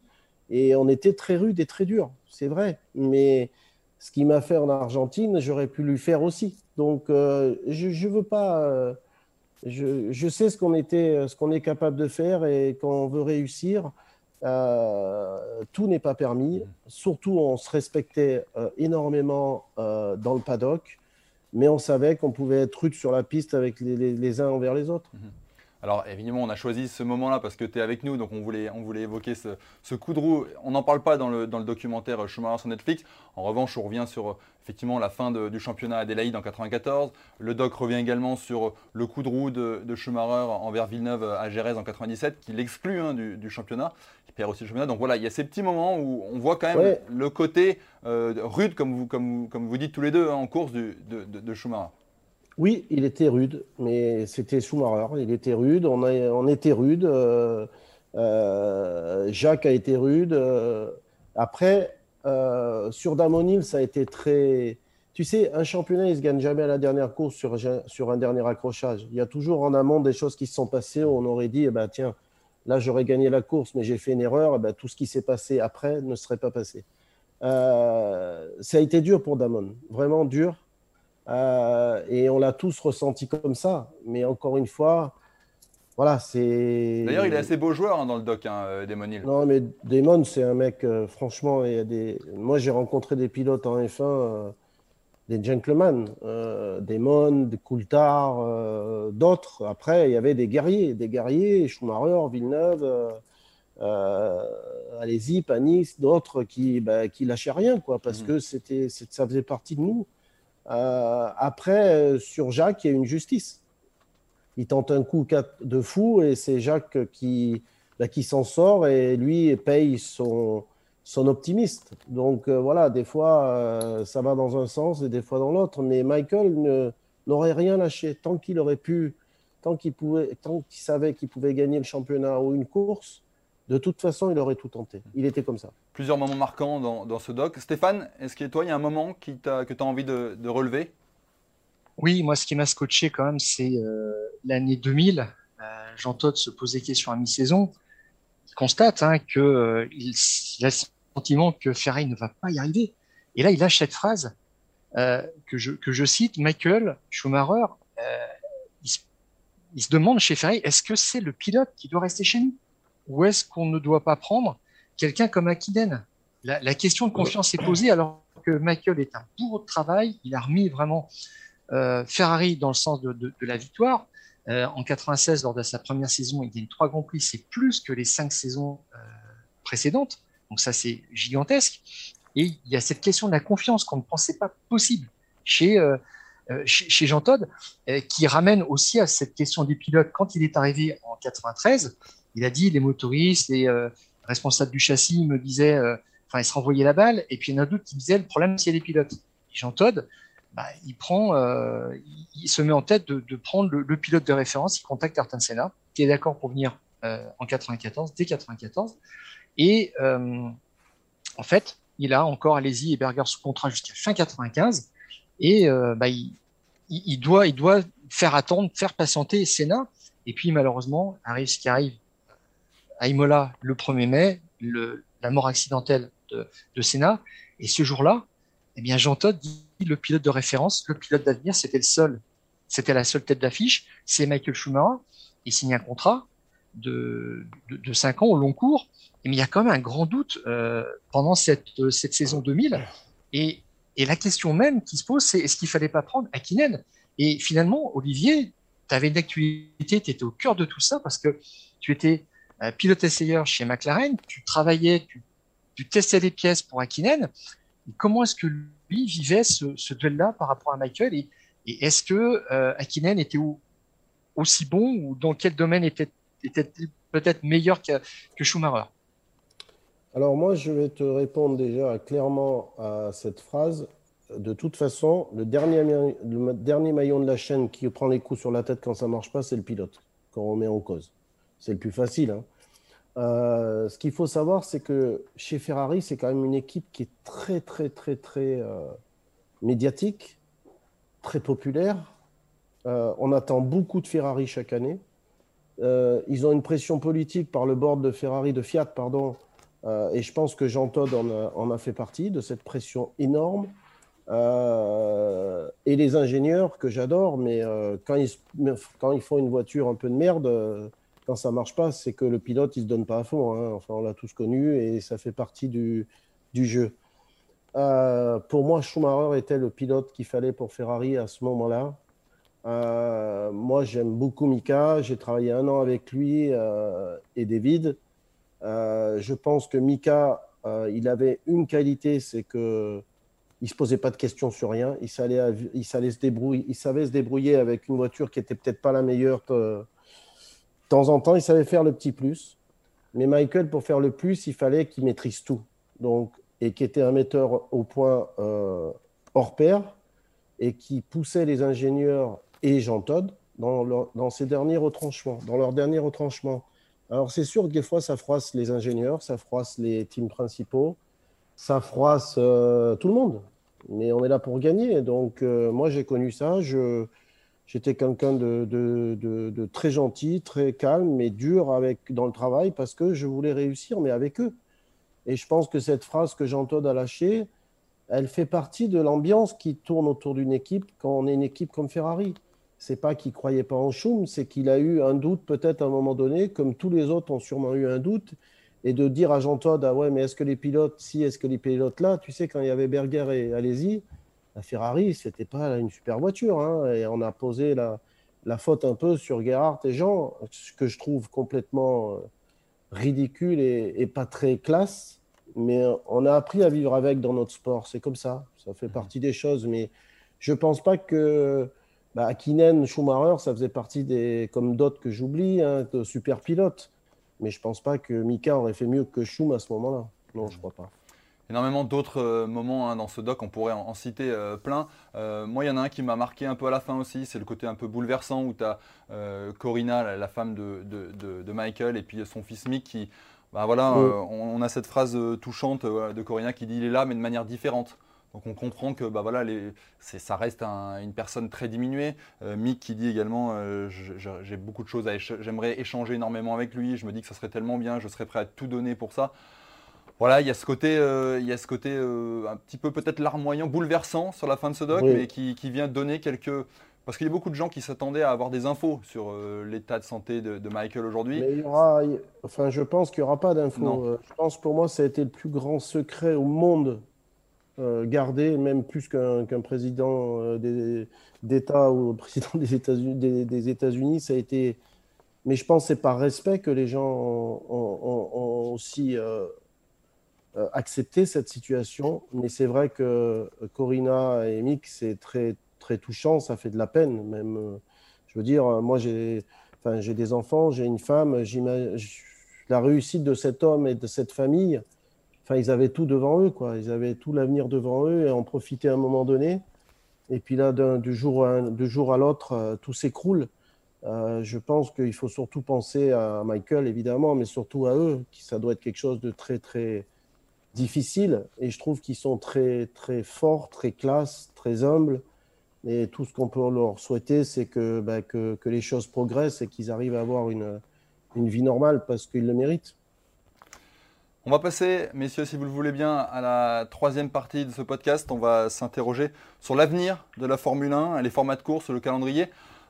et on était très rude et très dur, c'est vrai. Mais ce qu'il m'a fait en Argentine, j'aurais pu lui faire aussi. Donc, euh, je ne veux pas. Euh, je, je, sais ce qu'on était, est capable de faire et quand on veut réussir, euh, tout n'est pas permis. Surtout, on se respectait énormément dans le paddock, mais on savait qu'on pouvait être rude sur la piste avec les, uns envers les autres. Mhm. Alors évidemment, on a choisi ce moment-là parce que tu es avec nous, donc on voulait, on voulait évoquer ce, coup de roue. On n'en parle pas dans le, dans le documentaire Schumacher sur Netflix. En revanche, on revient sur effectivement la fin du championnat Adélaïde en 94. Le doc revient également sur le coup de roue de, Schumacher envers Villeneuve à Gérèse en 97, qui l'exclut hein, du, championnat, qui perd aussi le championnat. Donc voilà, il y a ces petits moments où on voit quand même le côté euh, rude, comme vous, comme, comme vous dites tous les deux, hein, en course de, de Schumacher. Oui, il était rude, mais c'était Schumacher. Il était rude, on, était rude. Euh, euh, Jacques a été rude. Euh, après, sur Damonil, ça a été très. Tu sais, un championnat, il ne se gagne jamais à la dernière course sur, sur un dernier accrochage. Il y a toujours en amont des choses qui se sont passées où on aurait dit eh ben, tiens, là, j'aurais gagné la course, mais j'ai fait une erreur. Eh ben, tout ce qui s'est passé après ne serait pas passé. ça a été dur pour Damon, vraiment dur. Euh, et on l'a tous ressenti comme ça. Mais encore une fois, voilà, c'est. D'ailleurs, il est assez beau joueur hein, dans le doc, hein, euh, Damon Hill. Non, mais Damon, c'est un mec, euh, franchement, il y a des. Moi, j'ai rencontré des pilotes en F1, des gentlemen, Damon, des Coulthard, d'autres. Après, il y avait des guerriers, des guerriers, Schumacher, Villeneuve. allez-y, Panis, d'autres qui, bah, qui lâchaient rien, quoi, parce mmh. que c'était, ça faisait partie de nous. Euh, après, euh, sur Jacques, il y a une justice. Il tente un coup de fou et c'est Jacques qui, bah, qui s'en sort et lui paye son, son optimiste. Donc euh, voilà, des fois, ça va dans un sens et des fois dans l'autre. Mais Michael n'aurait rien lâché tant qu'il aurait pu, tant qu'il pouvait, tant qu'il savait qu'il pouvait gagner le championnat ou une course de toute façon, il aurait tout tenté. Il était comme ça. Plusieurs moments marquants dans, ce doc. Stéphane, est-ce que toi, il y a un moment qui que tu as envie de, relever? Oui, moi, ce qui m'a scotché quand même, c'est euh, l'année 2000. Euh, Jean Todt se posait question à mi-saison. Il constate hein, qu'il euh, a le sentiment que Ferrari ne va pas y arriver. Et là, il lâche cette phrase que, je, que je cite Michael Schumacher. Il se, il se demande chez Ferrari est-ce que c'est le pilote qui doit rester chez nous? Ou est-ce qu'on ne doit pas prendre quelqu'un comme Akiden? La, question de confiance est posée alors que Michael est un bourreau de travail. Il a remis vraiment euh, Ferrari dans le sens de, la victoire. Euh, en 96, lors de sa première saison, il gagne trois grands prix. C'est plus que les cinq saisons euh, précédentes. Donc ça, c'est gigantesque. Et il y a cette question de la confiance qu'on ne pensait pas possible chez, chez, Jean Todt, qui ramène aussi à cette question des pilotes. Quand il est arrivé en 93, il a dit les motoristes, les euh, responsables du châssis me disaient, euh, enfin, ils se renvoyaient la balle, et puis il y en a d'autres qui disaient le problème, c'est les pilotes. Jean Todd, bah, il prend, euh, il, se met en tête de, prendre le, pilote de référence, il contacte Ayrton Senna, qui est d'accord pour venir en 94, dès 94, et en fait, il a encore Alési et Berger sous contrat jusqu'à fin 95, et bah, il, doit, il doit faire attendre, faire patienter Senna, et puis malheureusement arrive ce qui arrive à Imola le 1er mai, la mort accidentelle de, de Senna. Et ce jour-là, eh bien, Jean Todt dit le pilote de référence, le pilote d'avenir, c'était le seul, c'était la seule tête d'affiche, c'est Michael Schumacher. Il signe un contrat de, de, de 5 ans au long cours. Mais il y a quand même un grand doute euh, pendant cette, cette saison 2000. Et, et la question même qui se pose, c'est est-ce qu'il fallait pas prendre Akinen Et finalement, Olivier, tu avais une actualité, tu étais au cœur de tout ça parce que tu étais euh, pilote essayeur chez McLaren, tu travaillais, tu, testais les pièces pour Akinen. comment est-ce que lui vivait ce, duel-là par rapport à Michael Et, est-ce que euh, était aussi bon ou dans quel domaine était, était peut-être meilleur que, Schumacher? Alors moi, je vais te répondre déjà clairement à cette phrase. De toute façon, le dernier, dernier maillon de la chaîne qui prend les coups sur la tête quand ça marche pas, c'est le pilote. qu'on remet en cause. C'est le plus facile. Hein. Euh, ce qu'il faut savoir, c'est que chez Ferrari, c'est quand même une équipe qui est très, très, très, très euh, médiatique, très populaire. Euh, on attend beaucoup de Ferrari chaque année. ils ont une pression politique par le board de Ferrari, de Fiat, pardon, et je pense que Jean Todt en a, fait partie de cette pression énorme. et les ingénieurs que j'adore, mais quand, ils, quand ils font une voiture un peu de merde, quand ça marche pas, c'est que le pilote, il se donne pas à fond. Hein. Enfin, on l'a tous connu et ça fait partie du, du jeu. Euh, pour moi, Schumacher était le pilote qu'il fallait pour Ferrari à ce moment-là. Euh, moi, j'aime beaucoup Mika. J'ai travaillé un an avec lui euh, et David. je pense que Mika, il avait une qualité, c'est que il se posait pas de questions sur rien. Il, savait, se débrouiller avec une voiture qui était peut-être pas la meilleure de temps en temps, il savait faire le petit plus. Mais Michael, pour faire le plus, il fallait qu'il maîtrise tout. Donc, et qui était un metteur au point euh, hors pair et qui poussait les ingénieurs et Jean Todd dans, leur, dans derniers retranchements, dans leurs derniers retranchements. Alors, c'est sûr que des fois, ça froisse les ingénieurs, ça froisse les teams principaux, ça froisse euh, tout le monde. Mais on est là pour gagner. Donc, euh, moi, j'ai connu ça. Je, J'étais quelqu'un de, très gentil, très calme, mais dur avec, dans le travail parce que je voulais réussir, mais avec eux. Et je pense que cette phrase que Jean-Claude a lâchée, elle fait partie de l'ambiance qui tourne autour d'une équipe quand on est une équipe comme Ferrari. C'est pas qu'il croyait pas en Schum, c'est qu'il a eu un doute peut-être à un moment donné, comme tous les autres ont sûrement eu un doute, et de dire à Jean-Todt, ah ouais, mais est-ce que les pilotes, si, est-ce que les pilotes là, tu sais, quand il y avait Berger et Alési, la Ferrari, c'était pas une super voiture. Hein, et on a posé la, la, faute un peu sur Gerhardt et Jean, ce que je trouve complètement euh, ridicule et, pas très classe. Mais on a appris à vivre avec dans notre sport. C'est comme ça. Ça fait mhm. partie des choses. Mais je pense pas que bah, Kinen, Schumacher, ça faisait partie des, comme d'autres que j'oublie, hein, de super pilotes. Mais je pense pas que Mika aurait fait mieux que Schum à ce moment-là. Non, je crois pas énormément d'autres euh, moments hein, dans ce doc, on pourrait en, citer euh, plein. Euh, moi, il y en a un qui m'a marqué un peu à la fin aussi, c'est le côté un peu bouleversant où tu as Corinna, la, femme de, Michael, et puis son fils Mick qui. Bah voilà, on, a cette phrase touchante de Corinna qui dit il est là, mais de manière différente. Donc on comprend que bah voilà, ça reste une personne très diminuée. Mick qui dit également j'ai beaucoup de choses à j'aimerais échanger énormément avec lui. Je me dis que ça serait tellement bien, je serais prêt à tout donner pour ça voilà, il y a ce côté, euh, il y a ce côté euh, un petit peu peut-être larmoyant, bouleversant sur la fin de ce doc, mais qui, vient donner quelques. Parce qu'il y a beaucoup de gens qui s'attendaient à avoir des infos sur euh, l'état de santé de, Michael aujourd'hui. Mais il y aura, enfin, je pense qu'il n'y aura pas d'infos. je pense pour moi, ça a été le plus grand secret au monde gardé, même plus qu'un président d'État ou président des États-Unis. Des, ça a été. Mais je pense que c'est par respect que les gens ont aussi accepter cette situation. Mais c'est vrai que euh, Corinna et Mick, c'est très, très touchant, ça fait de la peine. Même, euh, je veux dire, moi, j'ai enfin, des enfants, j'ai une femme, la réussite de cet homme et de cette famille, enfin, ils avaient tout devant eux, quoi. Ils avaient tout l'avenir devant eux et en profiter à un moment donné. Et puis là, du jour à, jour à l'autre, tout s'écroule. je pense qu'il faut surtout penser à Michael, évidemment, mais surtout à eux, qui ça doit être quelque chose de très, très, difficiles et je trouve qu'ils sont très, très forts, très classe, très humbles. Et tout ce qu'on peut leur souhaiter, c'est que, bah, que, les choses progressent et qu'ils arrivent à avoir une, une vie normale parce qu'ils le méritent. On va passer, messieurs, si vous le voulez bien, à la troisième partie de ce podcast. On va s'interroger sur l'avenir de la Formule 1, les formats de course, le calendrier.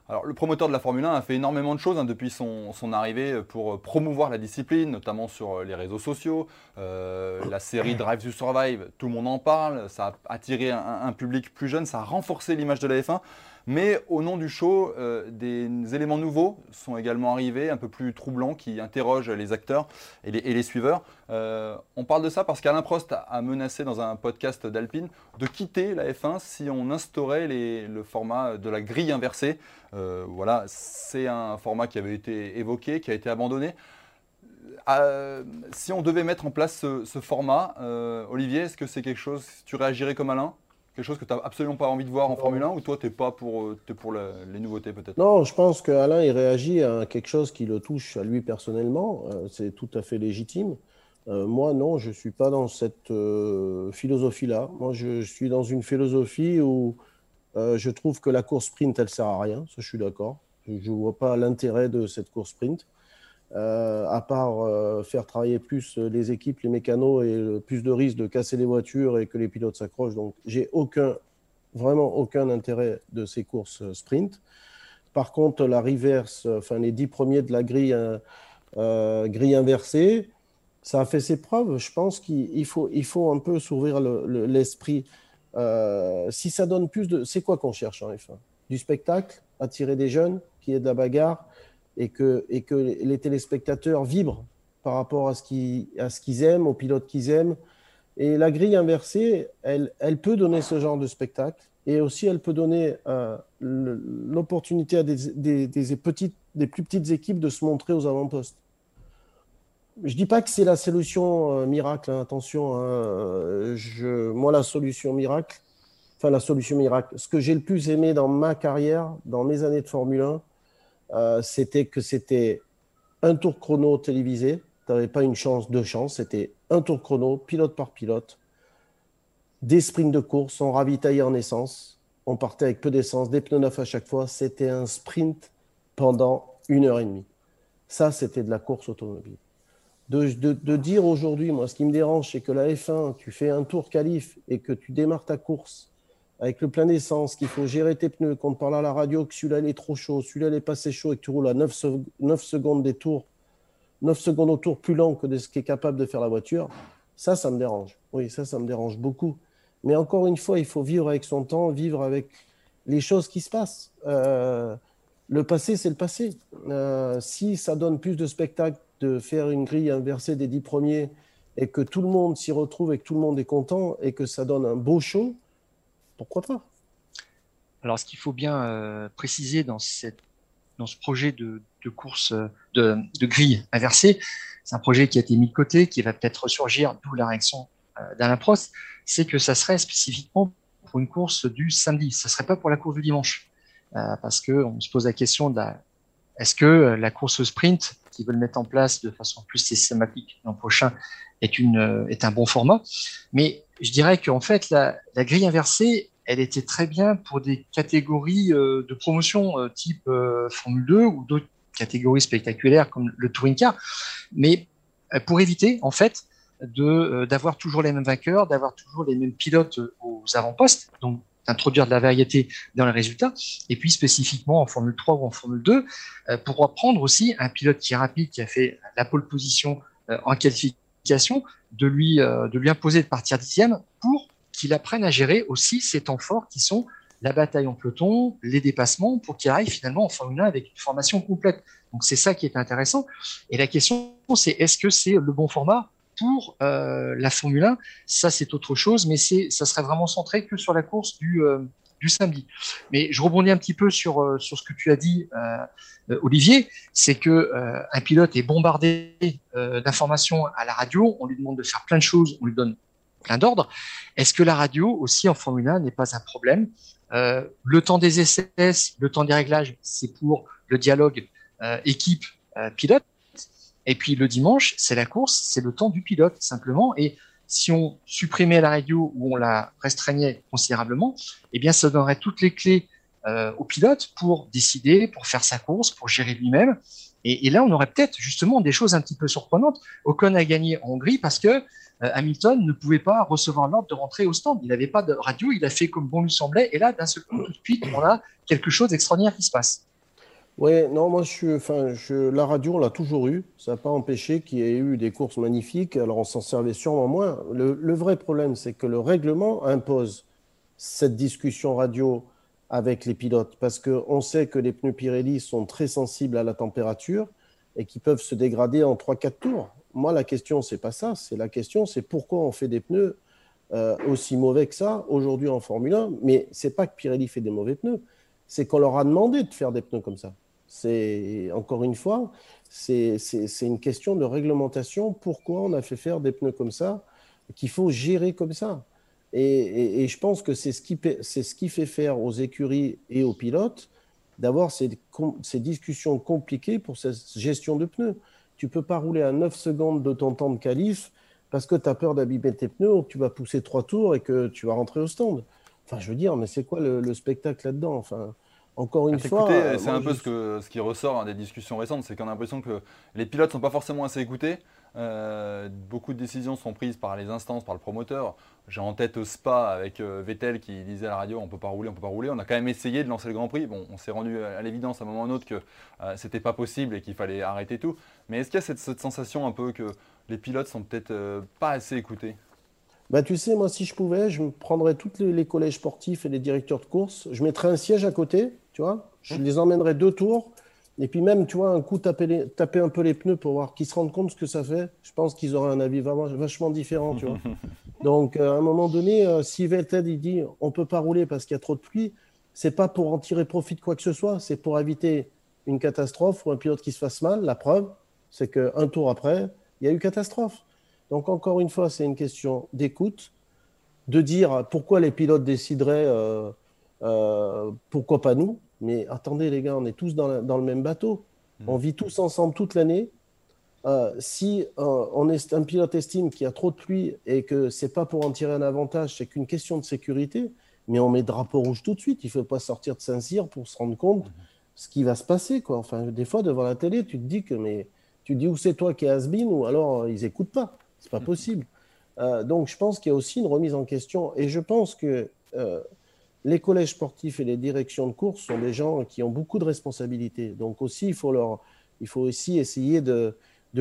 Alors, le promoteur de la Formule 1 a fait énormément de choses hein, depuis son, arrivée pour euh, promouvoir la discipline, notamment sur euh, les réseaux sociaux. Euh, la série Drive to Survive, tout le monde en parle, ça a attiré un public plus jeune, ça a renforcé l'image de la F1. Mais au nom du show, euh, des éléments nouveaux sont également arrivés, un peu plus troublants, qui interrogent les acteurs et les, suiveurs. Euh, on parle de ça parce qu'Alain Prost a menacé dans un podcast d'Alpine de quitter la F1 si on instaurait le format de la grille inversée. Euh, voilà, c'est un format qui avait été évoqué, qui a été abandonné. si on devait mettre en place ce, ce format, Olivier, est-ce que c'est quelque chose, tu réagirais comme Alain? Quelque chose que tu n'as absolument pas envie de voir en Formule 1 ou toi, tu n'es pas pour, euh, es pour les nouveautés peut-être? Non, je pense qu'Alain, il réagit à quelque chose qui le touche à lui personnellement. Euh, c'est tout à fait légitime. Euh, moi, non, je ne suis pas dans cette philosophie-là. Moi, je, suis dans une philosophie où je trouve que la course sprint, elle ne sert à rien. Ça, je suis d'accord. Je ne vois pas l'intérêt de cette course sprint. Euh, à part euh, faire travailler plus les équipes, les mécanos et plus de risques de casser les voitures et que les pilotes s'accrochent. Donc, j'ai aucun, vraiment aucun intérêt de ces courses euh, sprint. Par contre, la reverse, enfin les dix premiers de la grille, inversée, ça a fait ses preuves. Je pense qu'il faut, il faut un peu s'ouvrir l'esprit. si ça donne plus de. C'est quoi qu'on cherche en F1 Du spectacle, attirer des jeunes, qui est de la bagarre, et que, les téléspectateurs vibrent par rapport à ce qu'ils aiment, aux pilotes qu'ils aiment. Et la grille inversée, elle, peut donner ce genre de spectacle. Et aussi, elle peut donner euh, l'opportunité à des, plus petites équipes de se montrer aux avant-postes. Je ne dis pas que c'est la solution euh, miracle, hein, attention. Hein, je, moi, la solution miracle, enfin la solution miracle, ce que j'ai le plus aimé dans ma carrière, dans mes années de Formule 1, euh, c'était que c'était un tour chrono télévisé. Tu n'avais pas une chance, deux chances. C'était un tour chrono, pilote par pilote. Des sprints de course, on ravitaillait en essence. On partait avec peu d'essence, des pneus neufs à chaque fois. C'était un sprint pendant une heure et demie. Ça, c'était de la course automobile. De, de dire aujourd'hui, moi, ce qui me dérange, c'est que la F1, tu fais un tour qualif et que tu démarres ta course avec le plein d'essence, qu'il faut gérer tes pneus, qu'on te parle à la radio que celui-là est trop chaud, celui-là est passé chaud et que tu roules à 9, secondes des tours, 9 secondes au tour plus lent que de ce qu'est capable de faire la voiture, ça, ça me dérange. Oui, ça, ça me dérange beaucoup. Mais encore une fois, il faut vivre avec son temps, vivre avec les choses qui se passent. Euh, le passé, c'est le passé. Euh, si ça donne plus de spectacle de faire une grille inversée des 10 premiers et que tout le monde s'y retrouve et que tout le monde est content et que ça donne un beau show, pourquoi pas? Alors, ce qu'il faut bien euh, préciser dans, cette, dans ce projet de, course euh, de, grille inversée, c'est un projet qui a été mis de côté, qui va peut-être ressurgir, d'où la réaction euh, d'Alain Prost, c'est que ça serait spécifiquement pour une course du samedi, ça ne serait pas pour la course du dimanche. parce qu'on se pose la question est-ce que la course sprint, qui veulent mettre en place de façon plus systématique l'an prochain, est, une, est un bon format? Mais je dirais qu'en fait, la, grille inversée, elle était très bien pour des catégories euh, de promotion euh, type euh, Formule 2 ou d'autres catégories spectaculaires comme le Touring Car, mais pour éviter en fait d'avoir toujours les mêmes vainqueurs, d'avoir toujours les mêmes pilotes aux avant-postes, donc d'introduire de la variété dans les résultats, et puis spécifiquement en Formule 3 ou en Formule 2, pour prendre aussi un pilote qui est rapide, qui a fait la pole position en qualification, de lui, euh, de lui imposer de partir dixième pour qu'il apprenne à gérer aussi ces temps forts qui sont la bataille en peloton, les dépassements, pour qu'il arrive finalement en Formule 1 avec une formation complète. Donc c'est ça qui est intéressant. Et la question, c'est est-ce que c'est le bon format pour euh, la Formule 1 Ça, c'est autre chose, mais ça serait vraiment centré que sur la course du, euh, du samedi. Mais je rebondis un petit peu sur, euh, sur ce que tu as dit, euh, euh, Olivier, c'est que un pilote est bombardé d'informations à la radio, on lui demande de faire plein de choses, on lui donne plein d'ordres. Est-ce que la radio aussi en Formule 1 n'est pas un problème? Le temps des essais, le temps des réglages, c'est pour le dialogue équipe-pilote. Et puis le dimanche, c'est la course, c'est le temps du pilote simplement. Et si on supprimait la radio ou on la restreignait considérablement, eh bien, ça donnerait toutes les clés euh, au pilote pour décider, pour faire sa course, pour gérer lui-même. Et, là, on aurait peut-être justement des choses un petit peu surprenantes. Ocon a gagné en Hongrie parce que euh, Hamilton ne pouvait pas recevoir l'ordre de rentrer au stand. Il n'avait pas de radio, il a fait comme bon lui semblait. Et là, d'un seul coup, tout de suite, on a quelque chose d'extraordinaire qui se passe. Oui, non, moi, je enfin, la radio, on l'a toujours eu. Ça n'a pas empêché qu'il y ait eu des courses magnifiques. Alors, on s'en servait sûrement moins. Le, vrai problème, c'est que le règlement impose cette discussion radio avec les pilotes parce qu'on sait que les pneus Pirelli sont très sensibles à la température et qui peuvent se dégrader en 3-4 tours. Moi, la question, c'est pas ça. C'est la question, c'est pourquoi on fait des pneus euh, aussi mauvais que ça aujourd'hui en Formule 1. Mais c'est pas que Pirelli fait des mauvais pneus, c'est qu'on leur a demandé de faire des pneus comme ça. C'est encore une fois, c'est une question de réglementation. Pourquoi on a fait faire des pneus comme ça qu'il faut gérer comme ça? Et, je pense que c'est ce, qui, ce qui fait faire aux écuries et aux pilotes d'avoir ces, ces, discussions compliquées pour cette gestion de pneus. Tu peux pas rouler à 9 secondes de ton temps de qualif parce que tu as peur d'abîmer tes pneus ou que tu vas pousser trois tours et que tu vas rentrer au stand. Enfin, je veux dire, mais c'est quoi le, spectacle là-dedans? Enfin, encore une ah, fois. C'est un peu ce, que, ce qui ressort des discussions récentes, c'est qu'on a l'impression que les pilotes ne sont pas forcément assez écoutés. Euh, beaucoup de décisions sont prises par les instances, par le promoteur. J'ai en tête Spa avec euh, Vettel qui disait à la radio on peut pas rouler, on peut pas rouler. On a quand même essayé de lancer le Grand Prix. Bon, on s'est rendu à l'évidence à un moment ou à un autre que euh, c'était pas possible et qu'il fallait arrêter tout. Mais est-ce qu'il y a cette, cette, sensation un peu que les pilotes sont peut-être pas assez écoutés? Bah, tu sais, moi, si je pouvais, je prendrais tous les, les, collèges sportifs et les directeurs de course, je mettrais un siège à côté, tu vois, je mmh. les emmènerais deux tours, et puis même, tu vois, un coup, taper, taper un peu les pneus pour voir qu'ils se rendent compte ce que ça fait. Je pense qu'ils auraient un avis vachement différent, tu vois. Donc, euh, à un moment donné, euh, si Vettel il dit on peut pas rouler parce qu'il y a trop de pluie, c'est pas pour en tirer profit de quoi que ce soit, c'est pour éviter une catastrophe ou un pilote qui se fasse mal. La preuve, c'est qu'un tour après, il y a eu catastrophe. Donc, encore une fois, c'est une question d'écoute, de dire pourquoi les pilotes décideraient, euh, pourquoi pas nous? Mais attendez, les gars, on est tous dans, le même bateau. Mm. On vit tous ensemble toute l'année. Euh, si euh, on est, un pilote estime qu'il y a trop de pluie et que c'est pas pour en tirer un avantage, c'est qu'une question de sécurité, mais on met drapeau rouge tout de suite. Il ne faut pas sortir de Saint-Cyr pour se rendre compte mm-hmm. ce qui va se passer. Quoi. Enfin, des fois, devant la télé, tu te dis que mais tu dis où c'est toi qui es has ou alors euh, ils n'écoutent pas. C'est pas mm-hmm. possible. donc, je pense qu'il y a aussi une remise en question. Et je pense que les collèges sportifs et les directions de course sont des gens qui ont beaucoup de responsabilités. Donc aussi, il faut, leur, il faut aussi essayer de,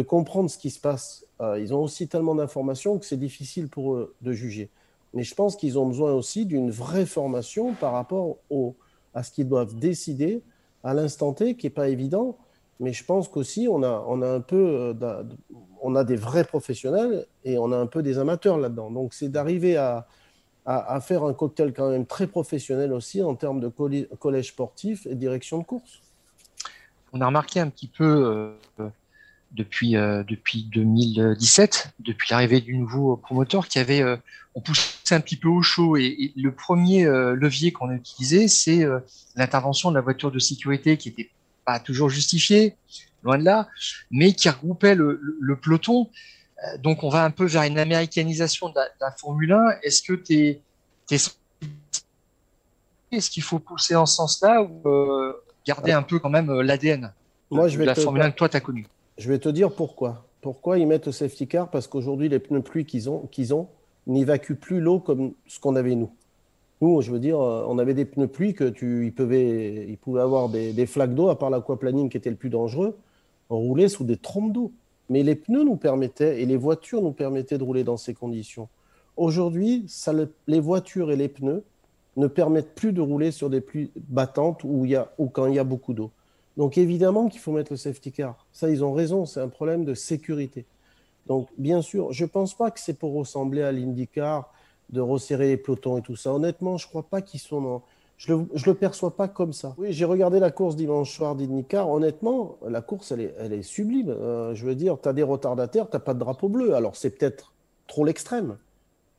comprendre ce qui se passe. Euh, ils ont aussi tellement d'informations que c'est difficile pour eux de juger. Mais je pense qu'ils ont besoin aussi d'une vraie formation par rapport à ce qu'ils doivent décider à l'instant T, qui n'est pas évident. Mais je pense qu'aussi, on a, on a un peu, euh, on a des vrais professionnels et on a un peu des amateurs là-dedans. Donc c'est d'arriver à, à, faire un cocktail quand même très professionnel aussi en termes de collège sportif et direction de course. On a remarqué un petit peu euh, depuis, euh, depuis 2017, depuis l'arrivée du nouveau promoteur, qui avait, euh, on poussait un petit peu au chaud et, le premier levier qu'on a utilisé, c'est l'intervention de la voiture de sécurité qui n'était pas toujours justifiée, loin de là, mais qui regroupait le, peloton euh, donc, on va un peu vers une américanisation de la, Formule 1. Est-ce que tu es, Est-ce qu'il faut pousser en ce sens-là ou euh, garder un peu quand même euh, l'ADN de la Formule 1 que toi, tu as connu Je vais te dire pourquoi. Pourquoi ils mettent le safety car? Parce qu'aujourd'hui, les pneus pluie qu'ils ont, qu'ils ont n'évacuent plus l'eau comme ce qu'on avait nous. Nous, je veux dire, on avait des pneus pluie que tu, ils, pouvaient, ils pouvaient avoir des, des flaques d'eau, à part l'aquaplaning qui était le plus dangereux. On roulait sous des trompes d'eau. Mais les pneus nous permettaient et les voitures nous permettaient de rouler dans ces conditions. Aujourd'hui, les voitures et les pneus ne permettent plus de rouler sur des pluies battantes ou, quand il y a beaucoup d'eau. Donc évidemment qu'il faut mettre le safety car. Ça, ils ont raison, c'est un problème de sécurité. Donc bien sûr, je ne pense pas que c'est pour ressembler à l'IndyCar, de resserrer les pelotons et tout ça. Honnêtement, je ne crois pas qu'ils sont dans je ne le, perçois pas comme ça. Oui, j'ai regardé la course dimanche soir d'Indycar. Honnêtement, la course, elle est, sublime. Euh, je veux dire, tu as des retardataires, tu n'as pas de drapeau bleu. Alors, c'est peut-être trop l'extrême.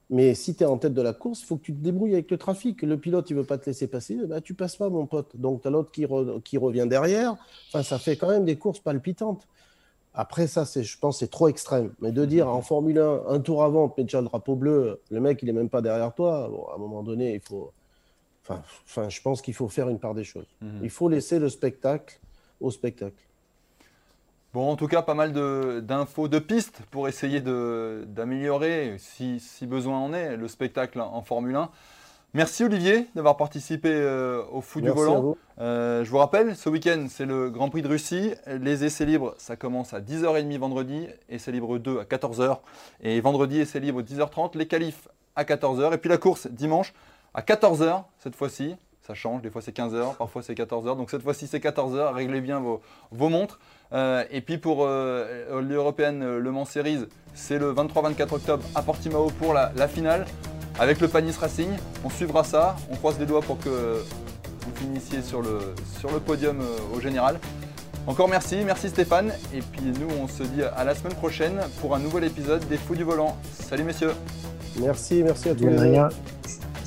Mais si tu es en tête de la course, il faut que tu te débrouilles avec le trafic. Le pilote, il veut pas te laisser passer, bah, tu passes pas, mon pote. Donc, tu as l'autre qui, revient derrière. Enfin, ça fait quand même des courses palpitantes. Après, ça, je pense, c'est trop extrême. Mais de dire en Formule 1, un tour avant, tu mets déjà le drapeau bleu, le mec, il est même pas derrière toi, à un moment donné, il faut, Enfin, je pense qu'il faut faire une part des choses. Mhm. Il faut laisser le spectacle au spectacle. Bon, en tout cas, pas mal d'infos, de, pistes pour essayer d'améliorer, si, besoin en est, le spectacle en Formule 1. Merci Olivier d'avoir participé euh, au Fou du Volant. Euh, je vous rappelle, ce week-end, c'est le Grand Prix de Russie. Les essais libres, ça commence à 10h30 vendredi, essais libres 2 à 14h. Et vendredi, essais libres 10h30, les qualifs à 14h. Et puis la course dimanche, à 14h cette fois-ci. Ça change, des fois c'est 15h, parfois c'est 14h. Donc cette fois-ci c'est 14h, réglez bien vos, montres. Euh, et puis pour euh, l'Européenne euh, Le Mans Series, c'est le 23-24 octobre à Portimao pour la, finale avec le Panis Racing. On suivra ça, on croise les doigts pour que vous finissiez sur le, sur le podium au général. Encore merci, merci Stéphane. Et puis nous on se dit à la semaine prochaine pour un nouvel épisode des Fous du Volant. Salut messieurs Merci, merci à tous